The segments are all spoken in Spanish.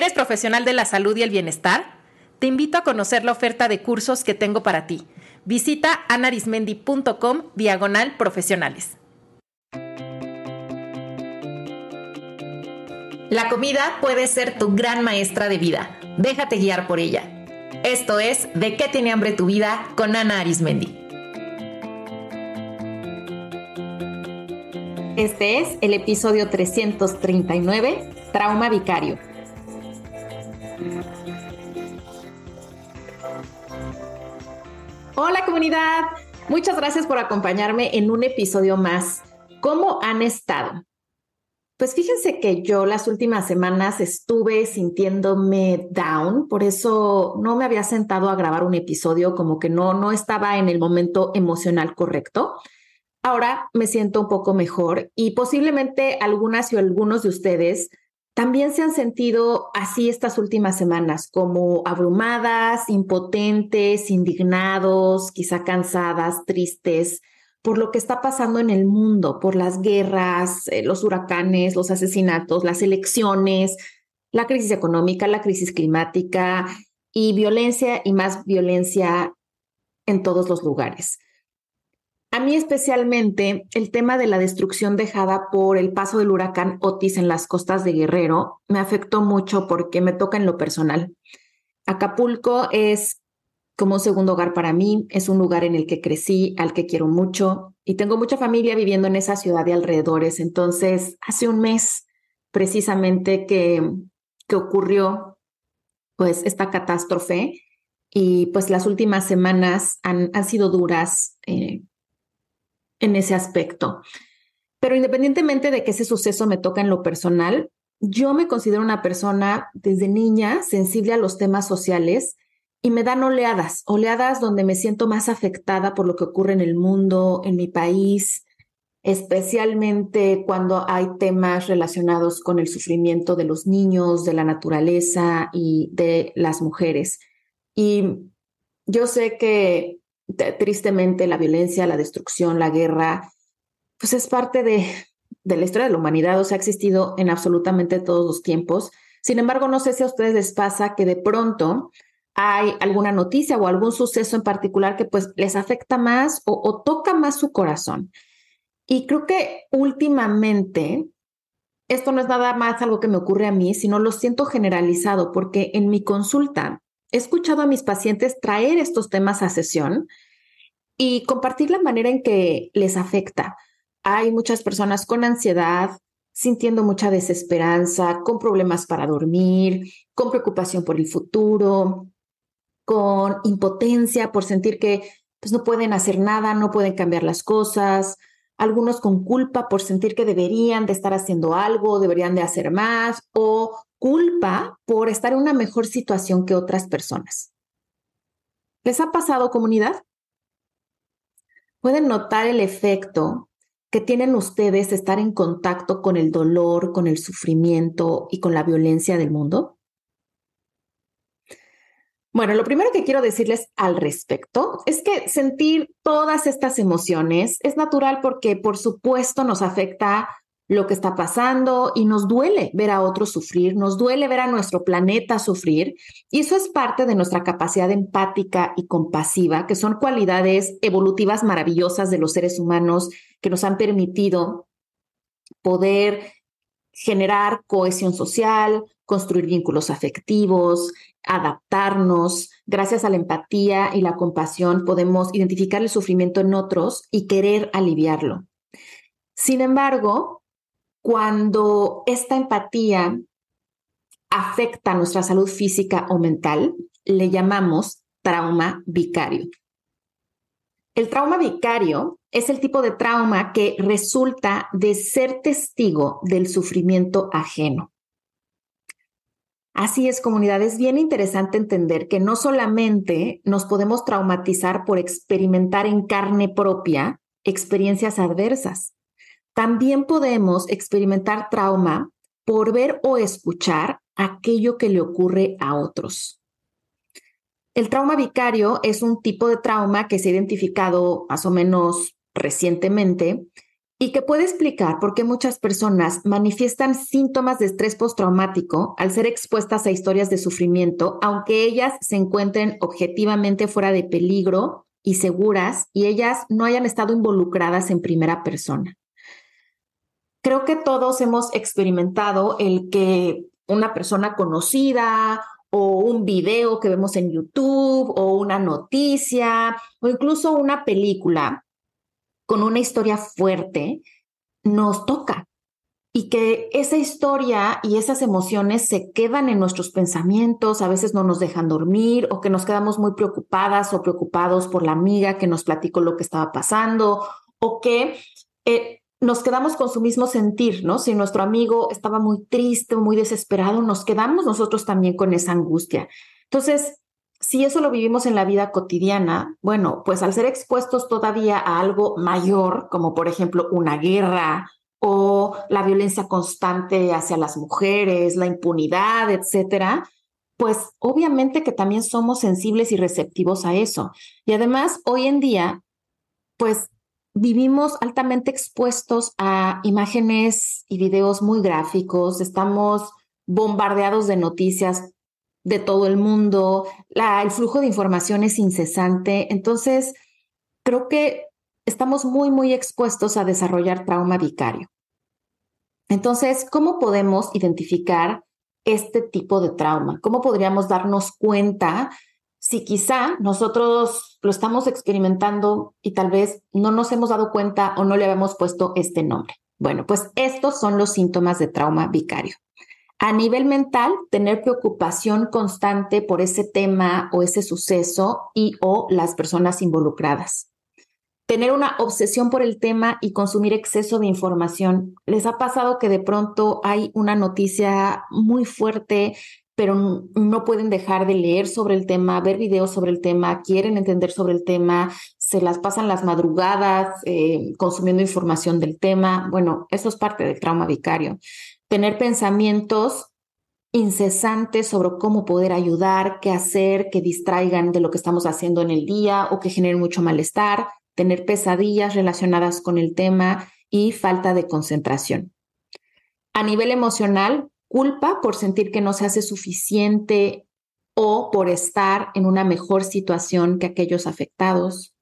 ¿Eres profesional de la salud y el bienestar? Te invito a conocer la oferta de cursos que tengo para ti. Visita anarismendi.com diagonal profesionales. La comida puede ser tu gran maestra de vida. Déjate guiar por ella. Esto es De qué tiene hambre tu vida con Ana Arismendi. Este es el episodio 339, Trauma Vicario. Hola comunidad, muchas gracias por acompañarme en un episodio más. ¿Cómo han estado? Pues fíjense que yo las últimas semanas estuve sintiéndome down, por eso no me había sentado a grabar un episodio, como que no, no estaba en el momento emocional correcto. Ahora me siento un poco mejor y posiblemente algunas y algunos de ustedes también se han sentido así estas últimas semanas, como abrumadas, impotentes, indignados, quizá cansadas, tristes por lo que está pasando en el mundo, por las guerras, eh, los huracanes, los asesinatos, las elecciones, la crisis económica, la crisis climática y violencia y más violencia en todos los lugares. A mí especialmente el tema de la destrucción dejada por el paso del huracán Otis en las costas de Guerrero me afectó mucho porque me toca en lo personal. Acapulco es como un segundo hogar para mí, es un lugar en el que crecí, al que quiero mucho y tengo mucha familia viviendo en esa ciudad de alrededores. Entonces, hace un mes precisamente que, que ocurrió pues esta catástrofe y pues las últimas semanas han, han sido duras. Eh, en ese aspecto. Pero independientemente de que ese suceso me toca en lo personal, yo me considero una persona desde niña sensible a los temas sociales y me dan oleadas, oleadas donde me siento más afectada por lo que ocurre en el mundo, en mi país, especialmente cuando hay temas relacionados con el sufrimiento de los niños, de la naturaleza y de las mujeres. Y yo sé que tristemente la violencia, la destrucción, la guerra, pues es parte de, la historia de la humanidad, o sea, ha existido en absolutamente todos los tiempos. Sin embargo, no sé si a ustedes les pasa que de pronto hay alguna noticia o algún suceso en particular que pues les afecta más o, o toca más su corazón. Y creo que últimamente, esto no es nada más algo que me ocurre a mí, sino lo siento generalizado, porque en mi consulta he escuchado a mis pacientes traer estos temas a sesión y compartir la manera en que les afecta. Hay muchas personas con ansiedad, sintiendo mucha desesperanza, con problemas para dormir, con preocupación por el futuro, con impotencia por sentir que pues, no pueden hacer nada, no pueden cambiar las cosas, algunos con culpa por sentir que deberían de estar haciendo algo, deberían de hacer más, o culpa por estar en una mejor situación que otras personas. ¿Les ha pasado comunidad? ¿Pueden notar el efecto que tienen ustedes estar en contacto con el dolor, con el sufrimiento y con la violencia del mundo? Bueno, lo primero que quiero decirles al respecto es que sentir todas estas emociones es natural porque, por supuesto, nos afecta lo que está pasando y nos duele ver a otros sufrir, nos duele ver a nuestro planeta sufrir y eso es parte de nuestra capacidad empática y compasiva, que son cualidades evolutivas maravillosas de los seres humanos que nos han permitido poder generar cohesión social, construir vínculos afectivos, adaptarnos. Gracias a la empatía y la compasión podemos identificar el sufrimiento en otros y querer aliviarlo. Sin embargo, cuando esta empatía afecta nuestra salud física o mental, le llamamos trauma vicario. El trauma vicario es el tipo de trauma que resulta de ser testigo del sufrimiento ajeno. Así es, comunidad, es bien interesante entender que no solamente nos podemos traumatizar por experimentar en carne propia experiencias adversas, también podemos experimentar trauma por ver o escuchar aquello que le ocurre a otros. El trauma vicario es un tipo de trauma que se ha identificado más o menos recientemente y que puede explicar por qué muchas personas manifiestan síntomas de estrés postraumático al ser expuestas a historias de sufrimiento, aunque ellas se encuentren objetivamente fuera de peligro y seguras y ellas no hayan estado involucradas en primera persona. Creo que todos hemos experimentado el que una persona conocida o un video que vemos en YouTube o una noticia o incluso una película con una historia fuerte nos toca y que esa historia y esas emociones se quedan en nuestros pensamientos, a veces no nos dejan dormir o que nos quedamos muy preocupadas o preocupados por la amiga que nos platicó lo que estaba pasando o que eh, nos quedamos con su mismo sentir, ¿no? Si nuestro amigo estaba muy triste o muy desesperado, nos quedamos nosotros también con esa angustia. Entonces, si eso lo vivimos en la vida cotidiana, bueno, pues al ser expuestos todavía a algo mayor, como por ejemplo una guerra o la violencia constante hacia las mujeres, la impunidad, etcétera, pues obviamente que también somos sensibles y receptivos a eso. Y además, hoy en día, pues vivimos altamente expuestos a imágenes y videos muy gráficos, estamos bombardeados de noticias de todo el mundo, el flujo de información es incesante, entonces creo que estamos muy, muy expuestos a desarrollar trauma vicario. Entonces, ¿cómo podemos identificar este tipo de trauma? ¿Cómo podríamos darnos cuenta si quizá nosotros lo estamos experimentando y tal vez no nos hemos dado cuenta o no le habíamos puesto este nombre. Bueno, pues estos son los síntomas de trauma vicario. A nivel mental, tener preocupación constante por ese tema o ese suceso y o las personas involucradas. Tener una obsesión por el tema y consumir exceso de información. ¿Les ha pasado que de pronto hay una noticia muy fuerte pero no pueden dejar de leer sobre el tema, ver videos sobre el tema, quieren entender sobre el tema, se las pasan las madrugadas eh, consumiendo información del tema. Bueno, eso es parte del trauma vicario. Tener pensamientos incesantes sobre cómo poder ayudar, qué hacer, que distraigan de lo que estamos haciendo en el día o que generen mucho malestar, tener pesadillas relacionadas con el tema y falta de concentración. A nivel emocional, culpa por sentir que no se hace suficiente o por estar en una mejor situación que aquellos afectados.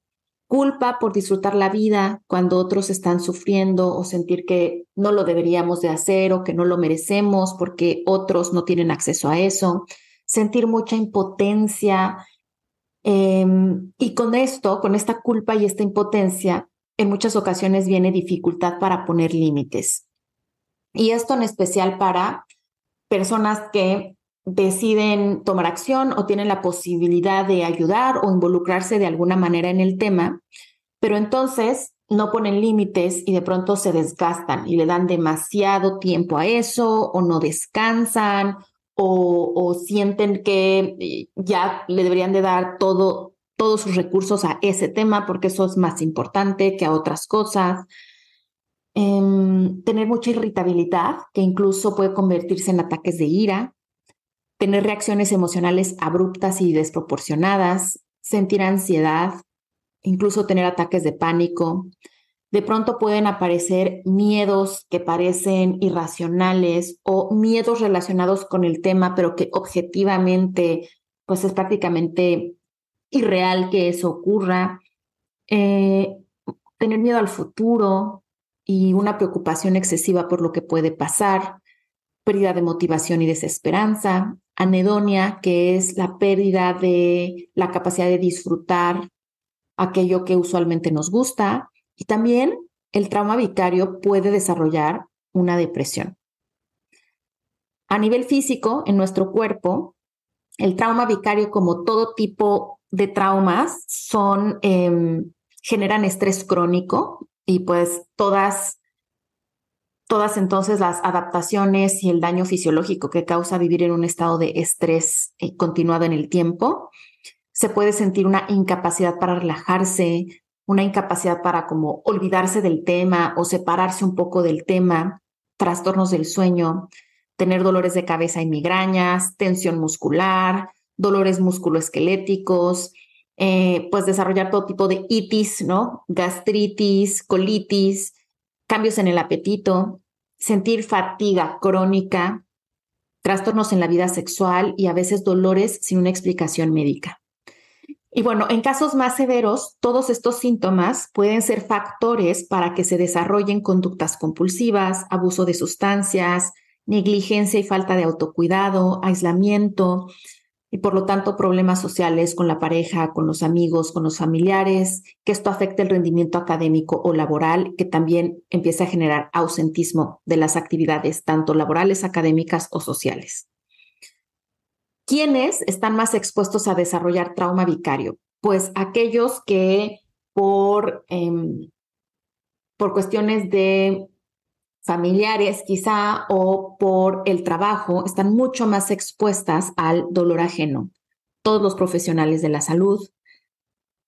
Culpa por disfrutar la vida cuando otros están sufriendo o sentir que no lo deberíamos de hacer o que no lo merecemos porque otros no tienen acceso a eso. Sentir mucha impotencia. Em, y con esto, con esta culpa y esta impotencia, en muchas ocasiones viene dificultad para poner límites. Y esto en especial para personas que deciden tomar acción o tienen la posibilidad de ayudar o involucrarse de alguna manera en el tema, pero entonces no ponen límites y de pronto se desgastan y le dan demasiado tiempo a eso o no descansan o, o sienten que eh, ya le deberían de dar todo, todos sus recursos a ese tema porque eso es más importante que a otras cosas. Em, tener mucha irritabilidad, que incluso puede convertirse en ataques de ira, tener reacciones emocionales abruptas y desproporcionadas, sentir ansiedad, incluso tener ataques de pánico. De pronto pueden aparecer miedos que parecen irracionales o miedos relacionados con el tema, pero que objetivamente pues es prácticamente irreal que eso ocurra. Eh, tener miedo al futuro, y una preocupación excesiva por lo que puede pasar, pérdida de motivación y desesperanza, anedonia, que es la pérdida de la capacidad de disfrutar aquello que usualmente nos gusta, y también el trauma vicario puede desarrollar una depresión. A nivel físico, en nuestro cuerpo, el trauma vicario, como todo tipo de traumas, son, em, generan estrés crónico, y pues todas, todas entonces las adaptaciones y el daño fisiológico que causa vivir en un estado de estrés eh, continuado en el tiempo. Se puede sentir una incapacidad para relajarse, una incapacidad para como olvidarse del tema o separarse un poco del tema, trastornos del sueño, tener dolores de cabeza y migrañas, tensión muscular, dolores musculoesqueléticos, eh, pues desarrollar todo tipo de itis, ¿no? Gastritis, colitis, cambios en el apetito, sentir fatiga crónica, trastornos en la vida sexual y a veces dolores sin una explicación médica. Y bueno, en casos más severos, todos estos síntomas pueden ser factores para que se desarrollen conductas compulsivas, abuso de sustancias, negligencia y falta de autocuidado, aislamiento, y por lo tanto problemas sociales con la pareja, con los amigos, con los familiares, que esto afecte el rendimiento académico o laboral, que también empieza a generar ausentismo de las actividades tanto laborales, académicas o sociales. ¿Quiénes están más expuestos a desarrollar trauma vicario? Pues aquellos que por, em, por cuestiones de familiares quizá o por el trabajo están mucho más expuestas al dolor ajeno. Todos los profesionales de la salud,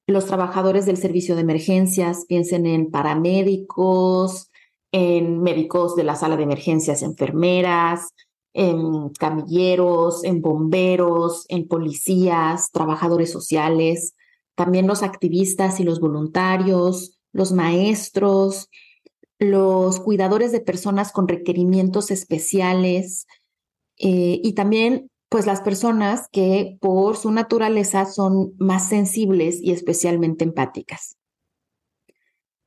los trabajadores del servicio de emergencias, piensen en paramédicos, en médicos de la sala de emergencias, enfermeras, en camilleros, en bomberos, en policías, trabajadores sociales, también los activistas y los voluntarios, los maestros, los cuidadores de personas con requerimientos especiales eh, y también pues las personas que por su naturaleza son más sensibles y especialmente empáticas.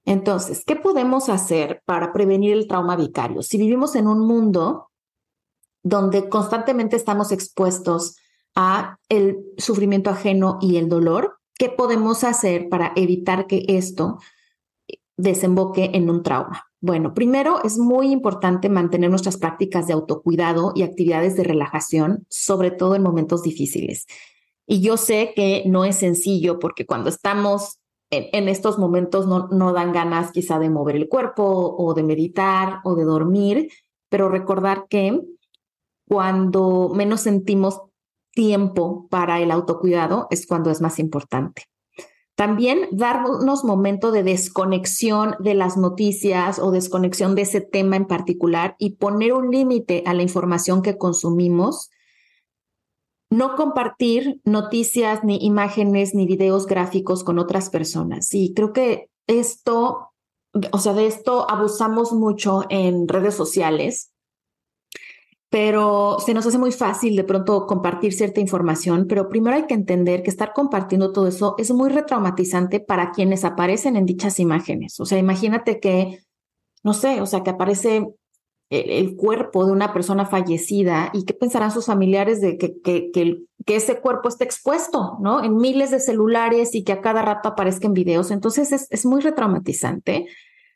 Entonces, ¿qué podemos hacer para prevenir el trauma vicario? Si vivimos en un mundo donde constantemente estamos expuestos a el sufrimiento ajeno y el dolor, ¿qué podemos hacer para evitar que esto desemboque en un trauma? Bueno, primero es muy importante mantener nuestras prácticas de autocuidado y actividades de relajación, sobre todo en momentos difíciles. Y yo sé que no es sencillo porque cuando estamos en, estos momentos no, no dan ganas quizá de mover el cuerpo o de meditar o de dormir, pero recordar que cuando menos sentimos tiempo para el autocuidado es cuando es más importante. También darnos momento de desconexión de las noticias o desconexión de ese tema en particular y poner un límite a la información que consumimos. No compartir noticias, ni imágenes, ni videos gráficos con otras personas. Y creo que esto, o sea, de esto abusamos mucho en redes sociales pero se nos hace muy fácil de pronto compartir cierta información, pero primero hay que entender que estar compartiendo todo eso es muy retraumatizante para quienes aparecen en dichas imágenes. O sea, imagínate que, no sé, o sea, que aparece el, cuerpo de una persona fallecida y qué pensarán sus familiares de que, que, que, que, ese cuerpo esté expuesto, ¿no? En miles de celulares y que a cada rato aparezcan videos. Entonces es, es muy retraumatizante,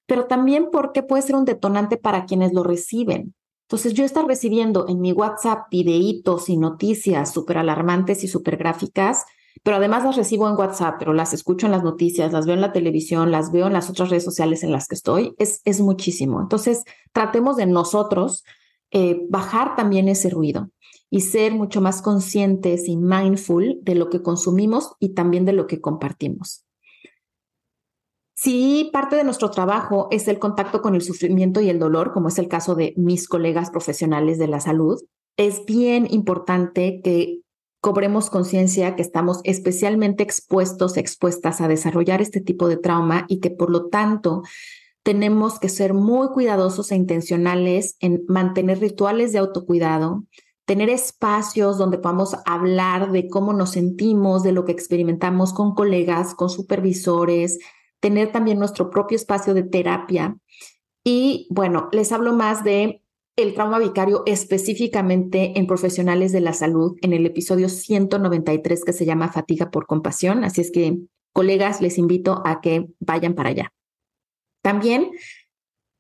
pero también porque puede ser un detonante para quienes lo reciben. Entonces, yo estar recibiendo en mi WhatsApp videitos y noticias súper alarmantes y súper gráficas, pero además las recibo en WhatsApp, pero las escucho en las noticias, las veo en la televisión, las veo en las otras redes sociales en las que estoy, es, es muchísimo. Entonces, tratemos de nosotros eh, bajar también ese ruido y ser mucho más conscientes y mindful de lo que consumimos y también de lo que compartimos. Si parte de nuestro trabajo es el contacto con el sufrimiento y el dolor, como es el caso de mis colegas profesionales de la salud, es bien importante que cobremos conciencia que estamos especialmente expuestos, expuestas a desarrollar este tipo de trauma y que por lo tanto tenemos que ser muy cuidadosos e intencionales en mantener rituales de autocuidado, tener espacios donde podamos hablar de cómo nos sentimos, de lo que experimentamos con colegas, con supervisores, tener también nuestro propio espacio de terapia. Y bueno, les hablo más de el trauma vicario específicamente en profesionales de la salud en el episodio 193 que se llama Fatiga por Compasión. Así es que, colegas, les invito a que vayan para allá. También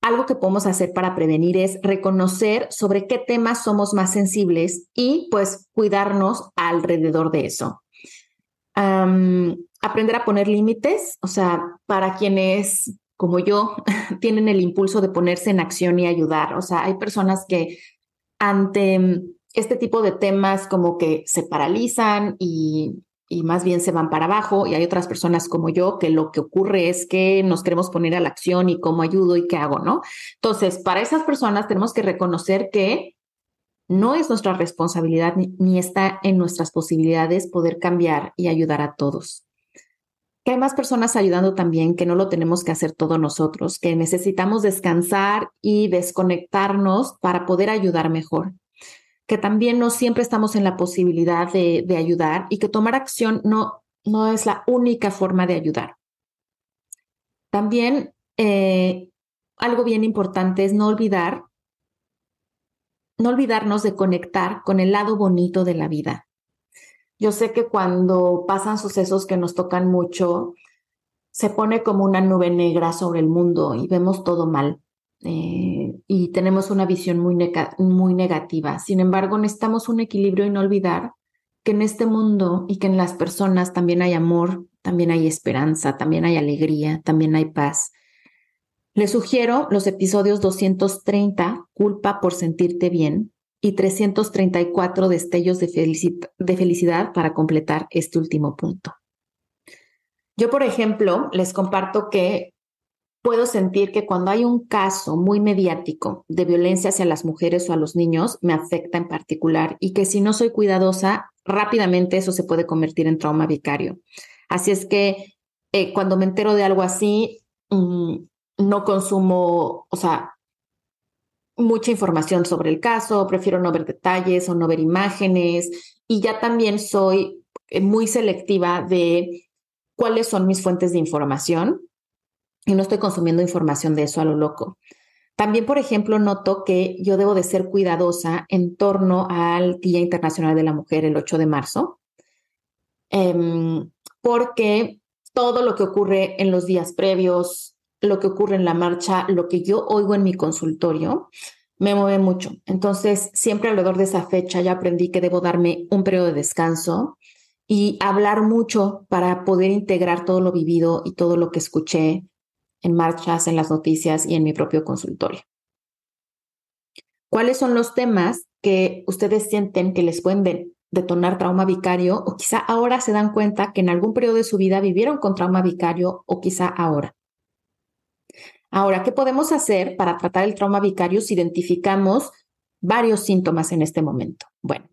algo que podemos hacer para prevenir es reconocer sobre qué temas somos más sensibles y pues cuidarnos alrededor de eso aprender a poner límites, o sea, para quienes como yo tienen el impulso de ponerse en acción y ayudar. O sea, hay personas que ante este tipo de temas como que se paralizan y, y más bien se van para abajo y hay otras personas como yo que lo que ocurre es que nos queremos poner a la acción y cómo ayudo y qué hago, ¿no? Entonces, para esas personas tenemos que reconocer que no es nuestra responsabilidad ni, está en nuestras posibilidades poder cambiar y ayudar a todos. Que hay más personas ayudando también, que no lo tenemos que hacer todos nosotros, que necesitamos descansar y desconectarnos para poder ayudar mejor, que también no siempre estamos en la posibilidad de, ayudar y que tomar acción no, no es la única forma de ayudar. También eh, algo bien importante es no olvidar, no olvidarnos de conectar con el lado bonito de la vida. Yo sé que cuando pasan sucesos que nos tocan mucho, se pone como una nube negra sobre el mundo y vemos todo mal. Eh, y tenemos una visión muy, muy negativa. Sin embargo, necesitamos un equilibrio y no olvidar que en este mundo y que en las personas también hay amor, también hay esperanza, también hay alegría, también hay paz. Les sugiero los episodios 230, Culpa por sentirte bien, y 334 destellos de, felicidad para completar este último punto. Yo, por ejemplo, les comparto que puedo sentir que cuando hay un caso muy mediático de violencia hacia las mujeres o a los niños, me afecta en particular y que si no soy cuidadosa, rápidamente eso se puede convertir en trauma vicario. Así es que eh, cuando me entero de algo así, mm, no consumo, o sea, mucha información sobre el caso, prefiero no ver detalles o no ver imágenes y ya también soy eh, muy selectiva de cuáles son mis fuentes de información y no estoy consumiendo información de eso a lo loco. También, por ejemplo, noto que yo debo de ser cuidadosa en torno al Día Internacional de la Mujer, el 8 de marzo, em, porque todo lo que ocurre en los días previos, lo que ocurre en la marcha, lo que yo oigo en mi consultorio, me mueve mucho. Entonces, siempre alrededor de esa fecha ya aprendí que debo darme un periodo de descanso y hablar mucho para poder integrar todo lo vivido y todo lo que escuché en marchas, en las noticias y en mi propio consultorio. ¿Cuáles son los temas que ustedes sienten que les pueden detonar trauma vicario o quizá ahora se dan cuenta que en algún periodo de su vida vivieron con trauma vicario o quizá ahora? Ahora, ¿qué podemos hacer para tratar el trauma vicario si identificamos varios síntomas en este momento? Bueno,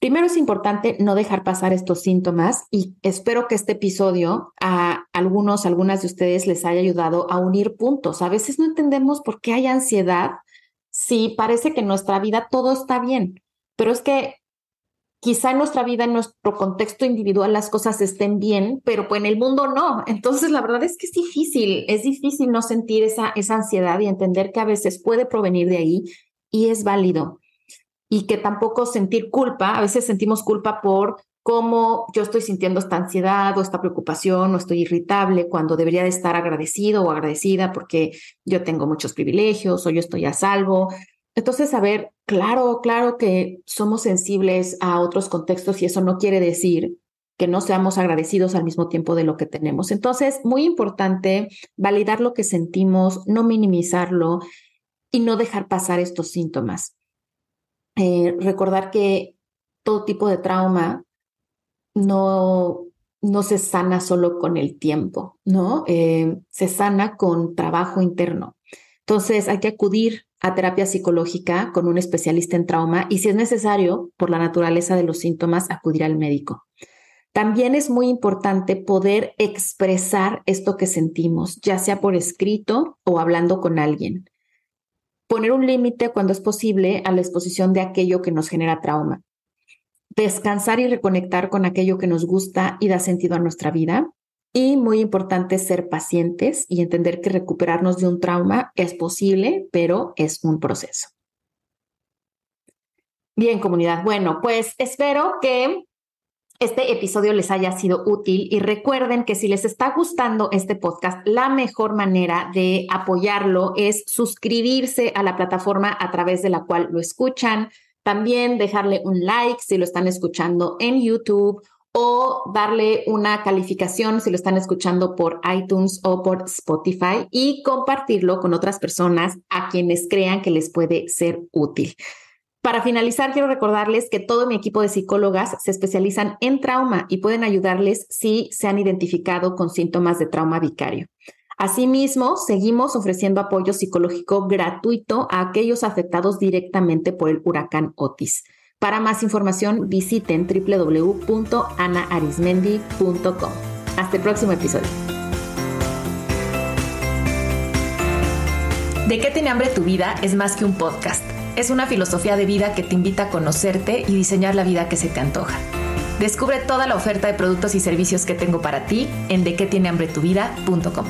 primero es importante no dejar pasar estos síntomas y espero que este episodio a algunos, algunas de ustedes les haya ayudado a unir puntos. A veces no entendemos por qué hay ansiedad si parece que en nuestra vida todo está bien, pero es que quizá en nuestra vida, en nuestro contexto individual, las cosas estén bien, pero pues en el mundo no. Entonces, la verdad es que es difícil, es difícil no sentir esa, esa ansiedad y entender que a veces puede provenir de ahí y es válido. Y que tampoco sentir culpa, a veces sentimos culpa por cómo yo estoy sintiendo esta ansiedad o esta preocupación o estoy irritable cuando debería de estar agradecido o agradecida porque yo tengo muchos privilegios o yo estoy a salvo. Entonces, a ver, claro, claro que somos sensibles a otros contextos y eso no quiere decir que no seamos agradecidos al mismo tiempo de lo que tenemos. Entonces, muy importante validar lo que sentimos, no minimizarlo y no dejar pasar estos síntomas. Eh, recordar que todo tipo de trauma no, no se sana solo con el tiempo, ¿no? Eh, se sana con trabajo interno. Entonces, hay que acudir a terapia psicológica con un especialista en trauma y si es necesario, por la naturaleza de los síntomas, acudir al médico. También es muy importante poder expresar esto que sentimos, ya sea por escrito o hablando con alguien. Poner un límite cuando es posible a la exposición de aquello que nos genera trauma. Descansar y reconectar con aquello que nos gusta y da sentido a nuestra vida. Y muy importante ser pacientes y entender que recuperarnos de un trauma es posible, pero es un proceso. Bien, comunidad. Bueno, pues espero que este episodio les haya sido útil y recuerden que si les está gustando este podcast, la mejor manera de apoyarlo es suscribirse a la plataforma a través de la cual lo escuchan. También dejarle un like si lo están escuchando en YouTube o darle una calificación si lo están escuchando por iTunes o por Spotify y compartirlo con otras personas a quienes crean que les puede ser útil. Para finalizar, quiero recordarles que todo mi equipo de psicólogas se especializan en trauma y pueden ayudarles si se han identificado con síntomas de trauma vicario. Asimismo, seguimos ofreciendo apoyo psicológico gratuito a aquellos afectados directamente por el huracán Otis. Para más información, visiten www.anaarismendi.com. Hasta el próximo episodio. ¿De qué tiene hambre tu vida? Es más que un podcast. Es una filosofía de vida que te invita a conocerte y diseñar la vida que se te antoja. Descubre toda la oferta de productos y servicios que tengo para ti en dequetienehambretuvida.com.